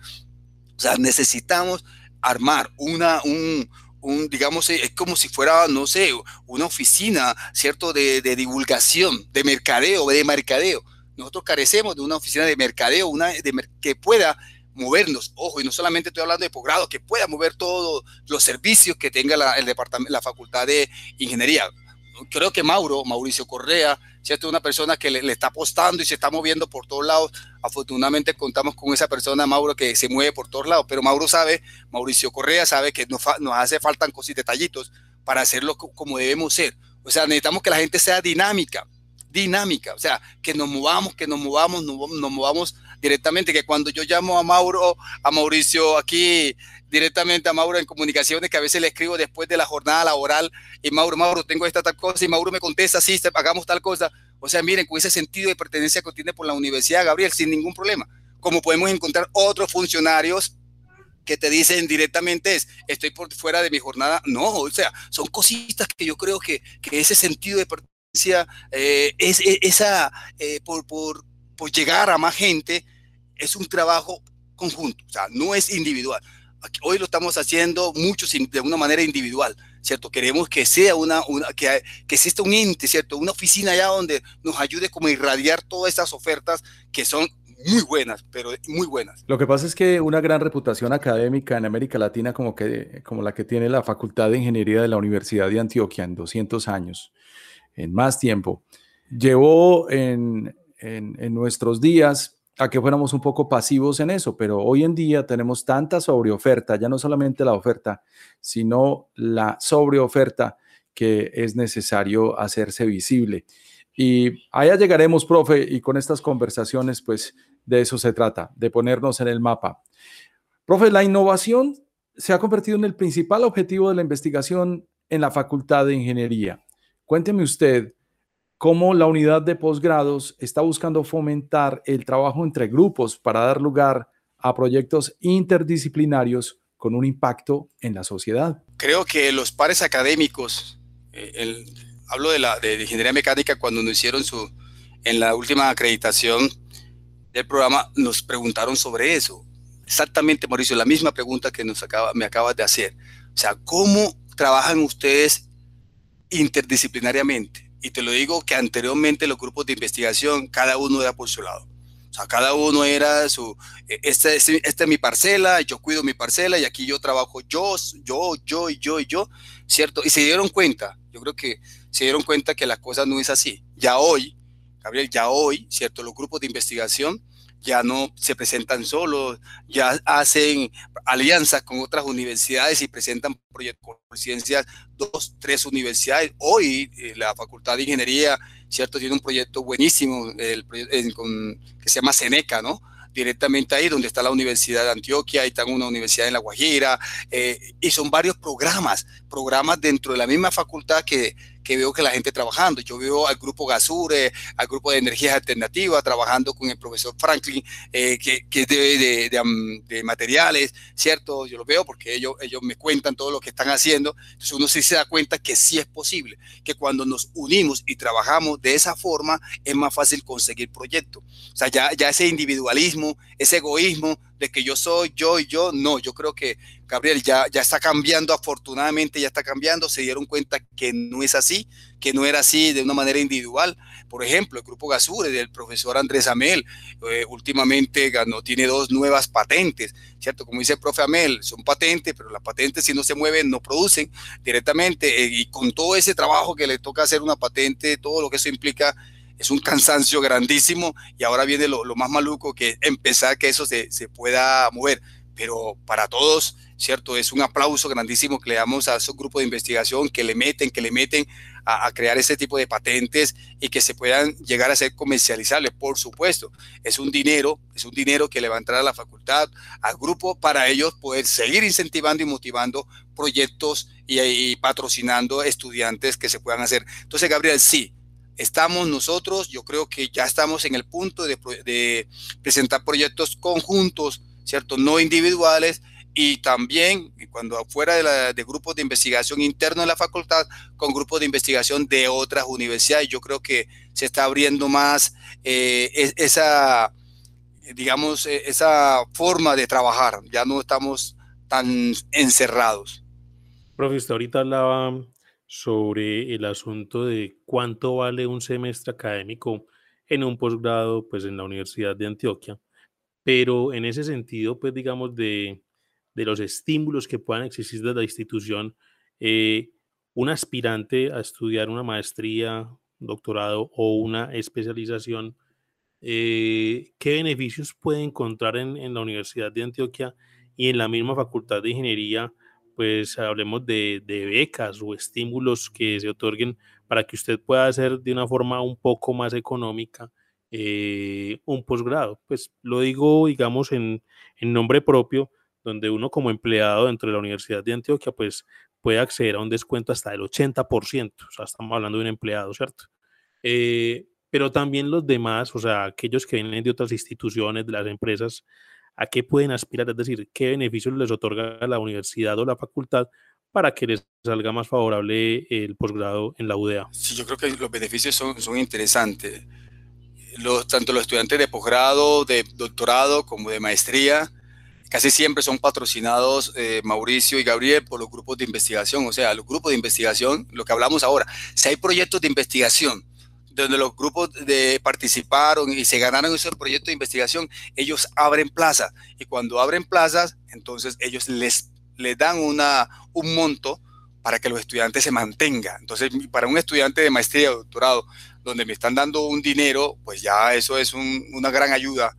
O sea, necesitamos armar una, un, un, digamos, es como si fuera, no sé, una oficina, ¿cierto?, de, de divulgación, de mercadeo, de mercadeo. Nosotros carecemos de una oficina de mercadeo, una de, que pueda movernos, ojo, y no solamente estoy hablando de posgrado, que pueda mover todos los servicios que tenga el departamento, la facultad de ingeniería. Creo que Mauro, Mauricio Correa, ¿cierto? Una persona que le, está apostando y se está moviendo por todos lados. Afortunadamente contamos con esa persona, Mauro, que se mueve por todos lados, pero Mauro sabe, Mauricio Correa sabe que nos, nos hace falta cosas y detallitos para hacerlo como debemos ser. O sea, necesitamos que la gente sea dinámica, dinámica, o sea, que nos movamos, que nos movamos, nos movamos directamente, que cuando yo llamo a Mauro, a Mauricio aquí, directamente a Mauro en comunicaciones, que a veces le escribo después de la jornada laboral, y Mauro, Mauro, tengo esta tal cosa, y Mauro me contesta, sí, hagamos tal cosa. O sea, miren, con ese sentido de pertenencia que tiene por la universidad, Gabriel, sin ningún problema. Como podemos encontrar otros funcionarios que te dicen directamente es, estoy por fuera de mi jornada. No, o sea, son cositas que yo creo que, que ese sentido de pertenencia, eh, es, esa, eh, por, por, por llegar a más gente, es un trabajo conjunto, o sea, no es individual. Hoy lo estamos haciendo muchos de una manera individual, ¿cierto? Queremos que sea una, que, que exista un ente, ¿cierto? Una oficina allá donde nos ayude como a irradiar todas esas ofertas que son muy buenas, pero muy buenas. Lo que pasa es que una gran reputación académica en América Latina como, que, como la que tiene la Facultad de Ingeniería de la Universidad de Antioquia en 200 años, en más tiempo, llevó en, en, nuestros días a que fuéramos un poco pasivos en eso, pero hoy en día tenemos tanta sobreoferta, ya no solamente la oferta, sino la sobreoferta que es necesario hacerse visible. Y allá llegaremos, profe, y con estas conversaciones, pues de eso se trata, de ponernos en el mapa. Profe, la innovación se ha convertido en el principal objetivo de la investigación en la Facultad de Ingeniería. Cuénteme usted, cómo la unidad de posgrados está buscando fomentar el trabajo entre grupos para dar lugar a proyectos interdisciplinarios con un impacto en la sociedad. Creo que los pares académicos, eh, hablo de, la, de ingeniería mecánica cuando nos hicieron su, en la última acreditación del programa, nos preguntaron sobre eso. Exactamente, Mauricio, la misma pregunta que nos acaba, me acabas de hacer. O sea, ¿cómo trabajan ustedes interdisciplinariamente? Y te lo digo que anteriormente los grupos de investigación, cada uno era por su lado. O sea, cada uno era su, e, esta, este, esta es mi parcela, yo cuido mi parcela y aquí yo trabajo yo, yo, yo y yo y yo, ¿cierto? Y se dieron cuenta, yo creo que se dieron cuenta que la cosa no es así. Ya hoy, Gabriel, ya hoy, ¿cierto? Los grupos de investigación ya no se presentan solos, ya hacen alianzas con otras universidades y presentan proyectos por ciencias, dos, tres universidades. Hoy eh, la Facultad de Ingeniería, ¿cierto? Tiene un proyecto buenísimo el, con, que se llama Seneca, ¿no? directamente ahí donde está la Universidad de Antioquia, y está una universidad en La Guajira, eh, y son varios programas, programas dentro de la misma facultad que, que veo que la gente trabajando. Yo veo al grupo Gasure, al grupo de energías alternativas, trabajando con el profesor Franklin, eh, que, que, es de, de, de, materiales, ¿cierto? Yo lo veo porque ellos, ellos me cuentan todo lo que están haciendo. Entonces uno sí se da cuenta que sí es posible, que cuando nos unimos y trabajamos de esa forma, es más fácil conseguir proyectos. O sea, ya, ya ese individualismo, ese egoísmo de que yo soy yo y yo. No, yo creo que Gabriel ya, ya está cambiando, afortunadamente ya está cambiando, se dieron cuenta que no es así, que no era así de una manera individual. Por ejemplo, el grupo Gasure del profesor Andrés Amel eh, últimamente ganó, tiene dos nuevas patentes, ¿cierto? Como dice el profe Amel, son patentes, pero las patentes si no se mueven no producen directamente eh, y con todo ese trabajo que le toca hacer una patente, todo lo que eso implica, es un cansancio grandísimo y ahora viene lo, más maluco que empezar que eso se, se, pueda mover. Pero para todos, ¿cierto? Es un aplauso grandísimo que le damos a esos grupos de investigación que le meten, que le meten a, crear ese tipo de patentes y que se puedan llegar a ser comercializables, por supuesto. Es un dinero, es un dinero que le va a entrar a la facultad, al grupo, para ellos poder seguir incentivando y motivando proyectos y, y patrocinando estudiantes que se puedan hacer. Entonces, Gabriel, sí, estamos nosotros, yo creo que ya estamos en el punto de, presentar proyectos conjuntos, ¿cierto? No individuales y también cuando fuera de, de, grupos de investigación internos de la facultad con grupos de investigación de otras universidades. Yo creo que se está abriendo más eh, esa, digamos, e, esa forma de trabajar. Ya no estamos tan encerrados. Profesor, ahorita hablaba sobre el asunto de cuánto vale un semestre académico en un posgrado, pues en la Universidad de Antioquia. Pero en ese sentido, pues digamos, de, de los estímulos que puedan existir desde la institución, eh, un aspirante a estudiar una maestría, doctorado o una especialización, eh, ¿qué beneficios puede encontrar en, en la Universidad de Antioquia y en la misma Facultad de Ingeniería? Pues hablemos de, becas o estímulos que se otorguen para que usted pueda hacer de una forma un poco más económica eh, un posgrado. Pues lo digo, digamos, en, nombre propio, donde uno como empleado dentro de la Universidad de Antioquia, pues puede acceder a un descuento hasta del 80%, o sea, estamos hablando de un empleado, ¿cierto? Eh, pero también los demás, o sea, aquellos que vienen de otras instituciones, de las empresas, a qué pueden aspirar, es decir, qué beneficios les otorga la universidad o la facultad para que les salga más favorable el posgrado en la UDA. Sí, yo creo que los beneficios son, interesantes. Tanto los estudiantes de posgrado, de doctorado como de maestría, casi siempre son patrocinados eh, Mauricio y Gabriel por los grupos de investigación. O sea, los grupos de investigación, lo que hablamos ahora, si hay proyectos de investigación donde los grupos de participaron y se ganaron ese proyecto de investigación, ellos abren plazas y cuando abren plazas, entonces ellos les, les dan una, un monto para que los estudiantes se mantengan. Entonces, para un estudiante de maestría o doctorado, donde me están dando un dinero, pues ya eso es una gran ayuda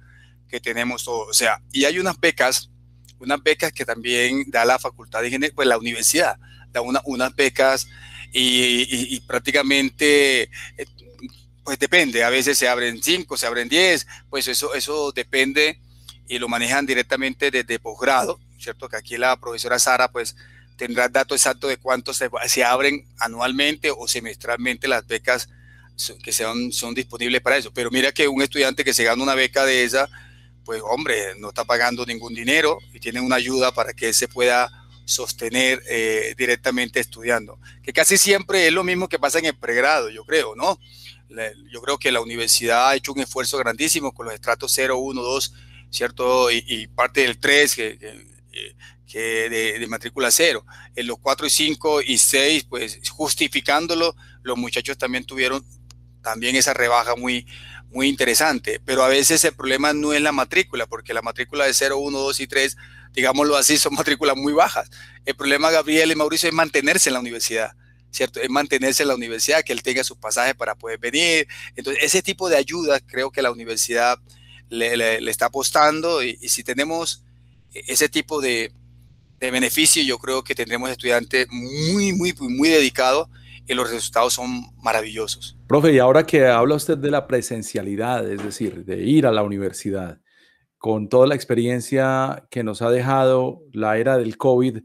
que tenemos todos. O sea, y hay unas becas, unas becas que también da la Facultad de Ingeniería, pues la universidad da una, unas becas y, y prácticamente eh, pues depende, a veces se abren cinco, se abren diez, pues eso, eso depende y lo manejan directamente desde posgrado, ¿cierto? Que aquí la profesora Sara pues tendrá el dato exacto de cuántos se, se, abren anualmente o semestralmente las becas que sean, son disponibles para eso. Pero mira que un estudiante que se gana una beca de esa, pues hombre, no está pagando ningún dinero y tiene una ayuda para que él se pueda sostener eh, directamente estudiando. Que casi siempre es lo mismo que pasa en el pregrado, yo creo, ¿no? Yo creo que la universidad ha hecho un esfuerzo grandísimo con los estratos 0, 1, 2, ¿cierto? Y, parte del 3 que, que de, de, matrícula 0. En los 4 y 5 y 6, pues justificándolo, los muchachos también tuvieron también esa rebaja muy, muy interesante. Pero a veces el problema no es la matrícula, porque la matrícula de 0, 1, 2 y 3, digámoslo así, son [LAUGHS] matrículas muy bajas. El problema, Gabriel y Mauricio, es mantenerse en la universidad. ¿Cierto? Es mantenerse en la universidad, que él tenga sus pasajes para poder venir. Entonces, ese tipo de ayuda creo que la universidad le, está apostando y, si tenemos ese tipo de, de, beneficio, yo creo que tendremos estudiantes muy, muy, muy dedicados y los resultados son maravillosos. Profe, y ahora que habla usted de la presencialidad, es decir, de ir a la universidad, con toda la experiencia que nos ha dejado la era del COVID,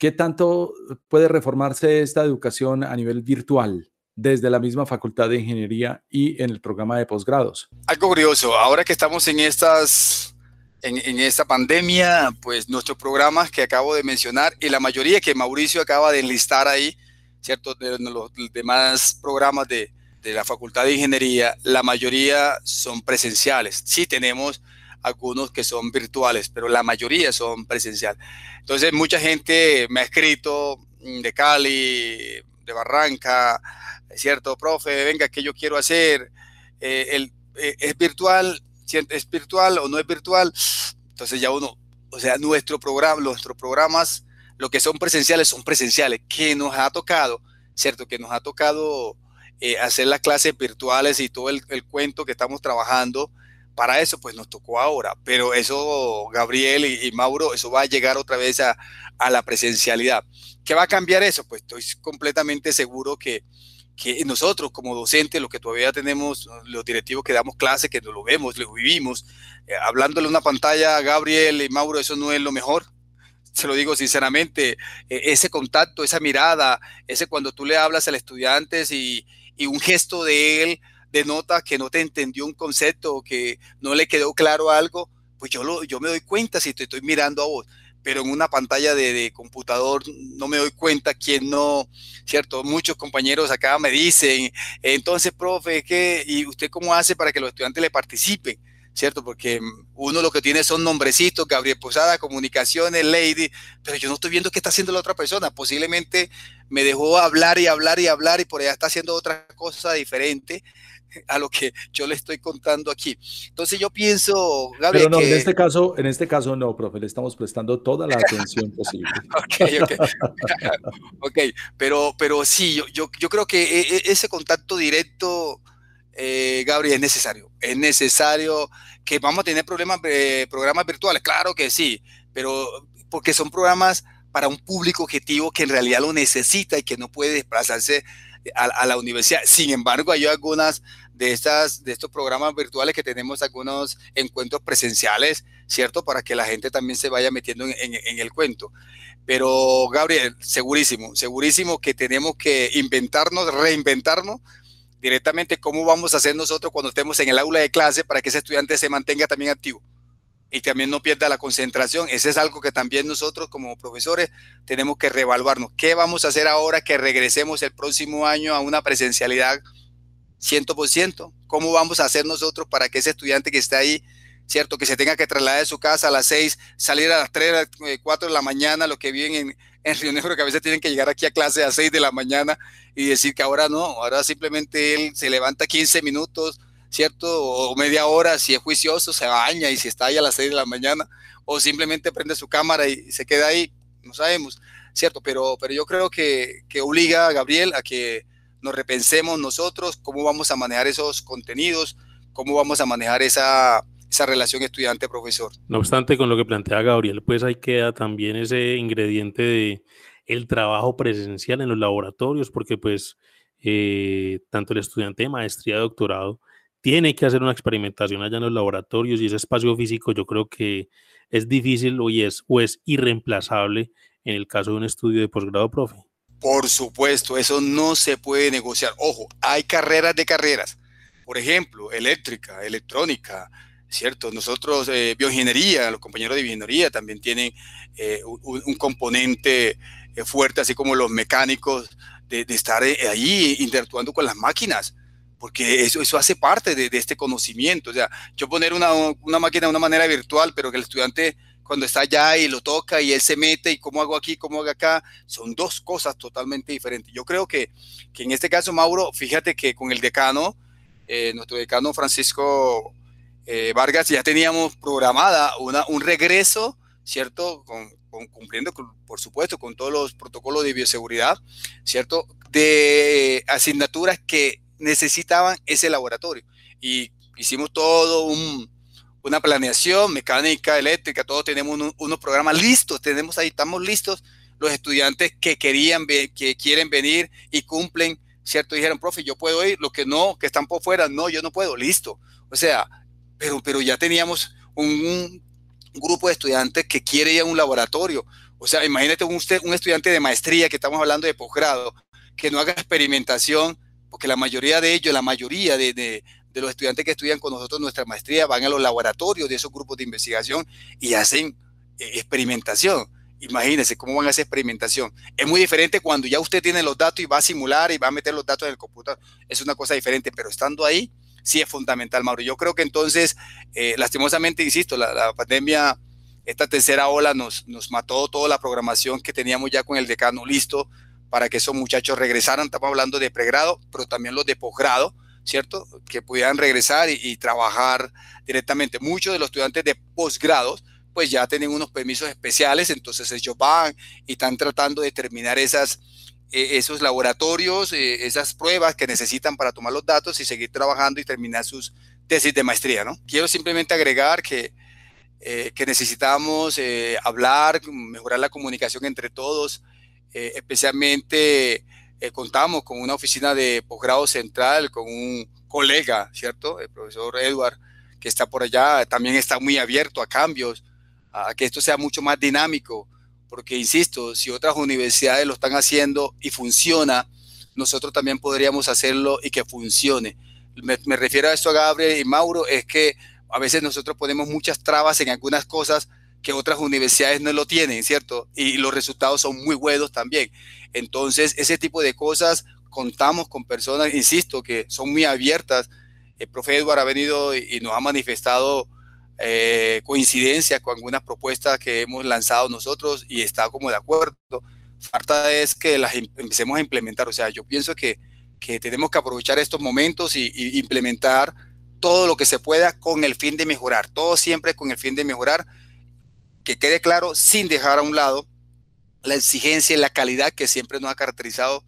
¿Qué tanto puede reformarse esta educación a nivel virtual desde la misma Facultad de Ingeniería y en el programa de posgrados? Algo curioso, ahora que estamos en estas en, esta pandemia, pues nuestros programas que acabo de mencionar y la mayoría que Mauricio acaba de enlistar ahí, ¿cierto? De los demás programas de, de la Facultad de Ingeniería, la mayoría son presenciales. Sí tenemos algunos que son virtuales, pero la mayoría son presencial. Entonces, mucha gente me ha escrito mm, de Cali, de Barranca, cierto, profe, venga, ¿qué yo quiero hacer? Eh, el, eh, ¿Es virtual? ¿Es virtual o no es virtual? Entonces ya uno, o sea, nuestro programa, nuestros programas, lo que son presenciales, son presenciales, que nos ha tocado, ¿cierto? Que nos ha tocado eh, hacer las clases virtuales y todo el, cuento que estamos trabajando. Para eso, pues nos tocó ahora. Pero eso, Gabriel y, Mauro, eso va a llegar otra vez a, la presencialidad. ¿Qué va a cambiar eso? Pues estoy completamente seguro que, nosotros como docentes, lo que todavía tenemos, los directivos que damos clases, que lo vemos, lo vivimos, eh, hablándole una pantalla a Gabriel y Mauro, eso no es lo mejor se lo digo sinceramente, e, ese contacto, esa mirada, ese cuando tú le hablas al estudiante y, y un gesto de él denota que no te entendió un concepto o que no le quedó claro algo, pues yo, lo, yo me doy cuenta si te estoy mirando a vos, pero en una pantalla de, computador no me doy cuenta quién no, ¿cierto? Muchos compañeros acá me dicen, entonces, profe, ¿qué? ¿y usted cómo hace para que los estudiantes le participen? ¿cierto? Porque uno lo que tiene son nombrecitos, Gabriel Posada, Comunicaciones, Lady, pero yo no estoy viendo qué está haciendo la otra persona. Posiblemente me dejó hablar y hablar y hablar y por allá está haciendo otra cosa diferente a lo que yo le estoy contando aquí. Entonces yo pienso, Gabriel, Pero no, en este caso, en este caso no, profe, le estamos prestando toda la atención [LAUGHS] posible. ok, ok. [LAUGHS] ok, pero, pero sí, yo, yo, yo creo que e, e, ese contacto directo eh, Gabriel, es necesario. Es necesario que vamos a tener problemas, eh, programas virtuales, claro que sí, pero porque son programas para un público objetivo que en realidad lo necesita y que no puede desplazarse a, la universidad. Sin embargo, hay algunas de, estas, de estos programas virtuales que tenemos algunos encuentros presenciales, ¿cierto? Para que la gente también se vaya metiendo en el cuento. Pero, Gabriel, segurísimo, segurísimo que tenemos que inventarnos, reinventarnos directamente cómo vamos a hacer nosotros cuando estemos en el aula de clase para que ese estudiante se mantenga también activo y también no pierda la concentración. Ese es algo que también nosotros como profesores tenemos que reevaluarnos. ¿Qué vamos a hacer ahora que regresemos el próximo año a una presencialidad 100%? ¿Cómo vamos a hacer nosotros para que ese estudiante que está ahí, cierto, que se tenga que trasladar de su casa a las 6, salir a las 3, 4 de la mañana, lo que viven en, [LAUGHS] en Río Negro que a veces tienen que llegar aquí a clase a 6 de la mañana y decir que ahora no, ahora simplemente él se levanta 15 minutos, ¿cierto? O media hora, si es juicioso, se baña y si está ahí a las 6 de la mañana, o simplemente prende su cámara y se queda ahí, no sabemos, ¿cierto? Pero, pero yo creo que, que obliga a Gabriel a que nos repensemos nosotros cómo vamos a manejar esos contenidos, cómo vamos a manejar esa, esa relación estudiante-profesor. No obstante, con lo que plantea Gabriel, pues ahí queda también ese ingrediente de el trabajo presencial en los laboratorios, porque pues eh, tanto el estudiante de maestría, de doctorado, tiene que hacer una experimentación allá en los laboratorios y ese espacio físico yo creo que es difícil o es, o es irreemplazable en el caso de un estudio de posgrado, profe. Por supuesto, eso no se puede negociar. Ojo, hay carreras de carreras. Por ejemplo, eléctrica, electrónica, ¿cierto? Nosotros, eh, bioingeniería, los compañeros de bioingeniería también tienen eh, un, componente eh, fuerte, así como los mecánicos, de, estar ahí interactuando con las máquinas, porque eso, eso hace parte de, este conocimiento. O sea, yo poner una, máquina de una manera virtual, pero que el estudiante cuando está allá y lo toca y él se mete y cómo hago aquí, cómo hago acá, son dos cosas totalmente diferentes. Yo creo que, que en este caso, Mauro, fíjate que con el decano, nuestro decano Francisco eh, Vargas ya teníamos programada una, un regreso, ¿cierto? Con, cumpliendo, por supuesto, con todos los protocolos de bioseguridad, ¿cierto? De asignaturas que necesitaban ese laboratorio. Y hicimos todo un, una planeación mecánica, eléctrica, todos tenemos unos programas listos, tenemos ahí, estamos listos. Los estudiantes que querían, que quieren venir y cumplen, ¿cierto? Dijeron, profe, yo puedo ir, los que no, que están por fuera, no, yo no puedo, listo. O sea, pero, ya teníamos un, grupo de estudiantes que quiere ir a un laboratorio. O sea, imagínate un, un estudiante de maestría que estamos hablando de posgrado, que no haga experimentación, porque la mayoría de ellos, la mayoría de, los estudiantes que estudian con nosotros nuestra maestría van a los laboratorios de esos grupos de investigación y hacen eh, experimentación. Imagínense cómo van a hacer experimentación. Es muy diferente cuando ya usted tiene los datos y va a simular y va a meter los datos en el computador. Es una cosa diferente, pero estando ahí, sí es fundamental, Mauro. Yo creo que entonces, eh, lastimosamente, insisto, la, pandemia, esta tercera ola nos, nos mató toda la programación que teníamos ya con el decano listo para que esos muchachos regresaran. Estamos hablando de pregrado, pero también los de posgrado, ¿cierto? Que pudieran regresar y, trabajar directamente. Muchos de los estudiantes de posgrados, pues ya tienen unos permisos especiales, entonces ellos van y están tratando de terminar esas, e, esos laboratorios, e, esas pruebas que necesitan para tomar los datos y seguir trabajando y terminar sus tesis de maestría, ¿no? Quiero simplemente agregar que, eh, que necesitamos eh, hablar, mejorar la comunicación entre todos, eh, especialmente eh, contamos con una oficina de posgrado central, con un colega, ¿cierto? El profesor Edward, que está por allá, también está muy abierto a cambios, a que esto sea mucho más dinámico, porque, insisto, si otras universidades lo están haciendo y funciona, nosotros también podríamos hacerlo y que funcione. Me, me refiero a esto, Gabriel y Mauro, es que a veces nosotros ponemos muchas trabas en algunas cosas que otras universidades no lo tienen, ¿cierto? Y los resultados son muy buenos también. Entonces, ese tipo de cosas, contamos con personas, insisto, que son muy abiertas. El profe Edward ha venido y nos ha manifestado eh, coincidencia con algunas propuestas que hemos lanzado nosotros y está como de acuerdo. Falta es que las empecemos a implementar. O sea, yo pienso que, que tenemos que aprovechar estos momentos y, y implementar todo lo que se pueda con el fin de mejorar, todo siempre con el fin de mejorar que quede claro, sin dejar a un lado la exigencia y la calidad que siempre nos ha caracterizado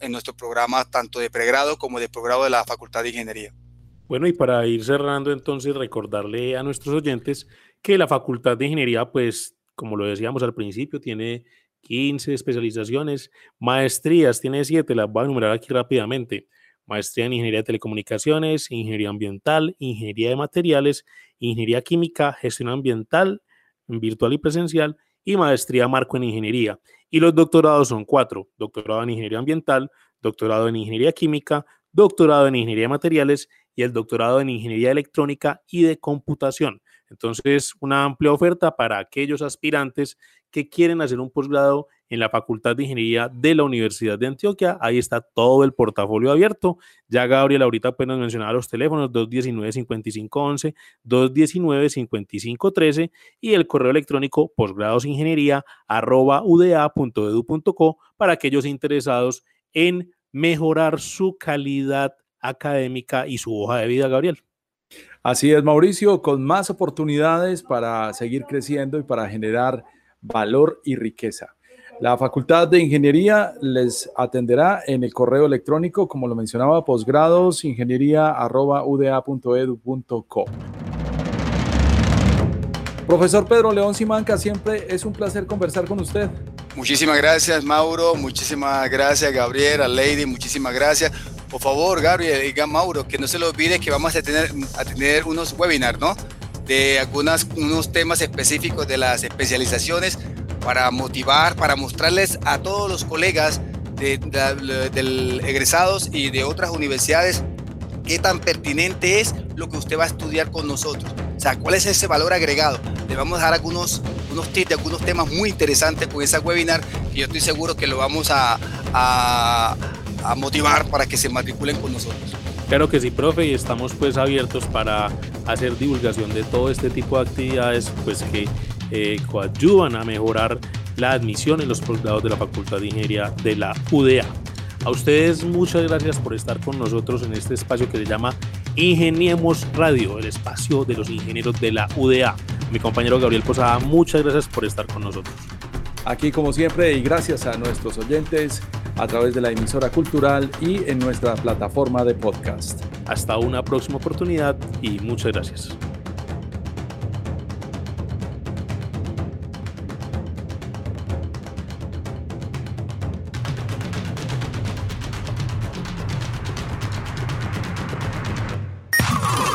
en nuestro programa, tanto de pregrado como de progrado de la Facultad de Ingeniería. Bueno, y para ir cerrando entonces, recordarle a nuestros oyentes que la Facultad de Ingeniería, pues, como lo decíamos al principio, tiene 15 especializaciones, maestrías, tiene 7, las voy a enumerar aquí rápidamente. Maestría en Ingeniería de Telecomunicaciones, Ingeniería Ambiental, Ingeniería de Materiales, Ingeniería Química, Gestión Ambiental, virtual y presencial, y maestría marco en ingeniería. Y los doctorados son cuatro, doctorado en ingeniería ambiental, doctorado en ingeniería química, doctorado en ingeniería de materiales y el doctorado en ingeniería electrónica y de computación. Entonces, una amplia oferta para aquellos aspirantes que quieren hacer un posgrado en la Facultad de Ingeniería de la Universidad de Antioquia. Ahí está todo el portafolio abierto. Ya Gabriel ahorita nos mencionaba los teléfonos 219-5511, 219-5513 y el correo electrónico posgradosingeniería arroba uda.edu.co para aquellos interesados en mejorar su calidad académica y su hoja de vida, Gabriel. Así es, Mauricio, con más oportunidades para seguir creciendo y para generar valor y riqueza. La Facultad de Ingeniería les atenderá en el correo electrónico, como lo mencionaba, posgrados Profesor Pedro León Simanca, siempre es un placer conversar con usted. Muchísimas gracias, Mauro. Muchísimas gracias, Gabriel, a Lady. Muchísimas gracias. Por favor, Gabriel y Mauro, que no se lo olvide que vamos a tener, a tener unos webinars, ¿no? De algunos unos temas específicos de las especializaciones para motivar, para mostrarles a todos los colegas de, egresados y de otras universidades qué tan pertinente es lo que usted va a estudiar con nosotros. O sea, cuál es ese valor agregado. Le vamos a dar algunos unos tips de algunos temas muy interesantes con esa webinar que yo estoy seguro que lo vamos a, a motivar para que se matriculen con nosotros. Claro que sí, profe, y estamos pues abiertos para hacer divulgación de todo este tipo de actividades pues que eh, coadyuvan a mejorar la admisión en los posgrados de la Facultad de Ingeniería de la UDA. A ustedes muchas gracias por estar con nosotros en este espacio que se llama Ingeniemos Radio, el espacio de los ingenieros de la UDA. Mi compañero Gabriel Posada, muchas gracias por estar con nosotros. Aquí como siempre y gracias a nuestros oyentes a través de la emisora cultural y en nuestra plataforma de podcast. Hasta una próxima oportunidad y muchas gracias.